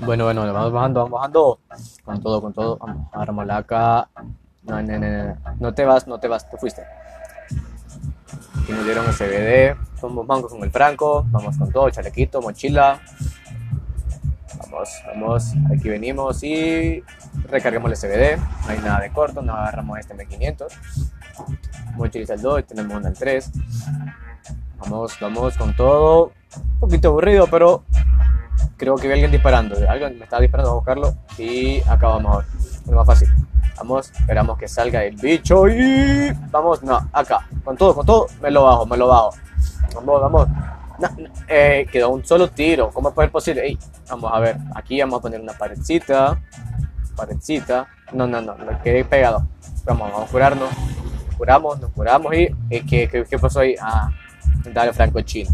Bueno, bueno, vamos bajando, vamos bajando. Con todo, con todo. Acá. No, no, no, no. No te vas, no te vas, te fuiste. Aquí nos dieron CBD. Somos bancos con el Franco. Vamos con todo, chalequito, mochila. Vamos, vamos. Aquí venimos y recargamos el CBD. No hay nada de corto. Nos agarramos este M500. Mochilita al 2, tenemos una al 3. Vamos, vamos con todo. Un poquito aburrido, pero creo que vi a alguien disparando. Alguien me estaba disparando a buscarlo y acá vamos a ver. Es más fácil. Vamos, esperamos que salga el bicho y vamos, no, acá, con todo, con todo, me lo bajo, me lo bajo. Vamos, vamos. No, no, eh, quedó un solo tiro, ¿cómo puede ser posible? Ey, vamos a ver, aquí vamos a poner una paredcita, paredcita. No, no, no, me quedé pegado. Vamos, vamos a curarnos, curamos, nos curamos y eh, ¿qué, qué, qué pasó ahí? Ah, dale Franco chino.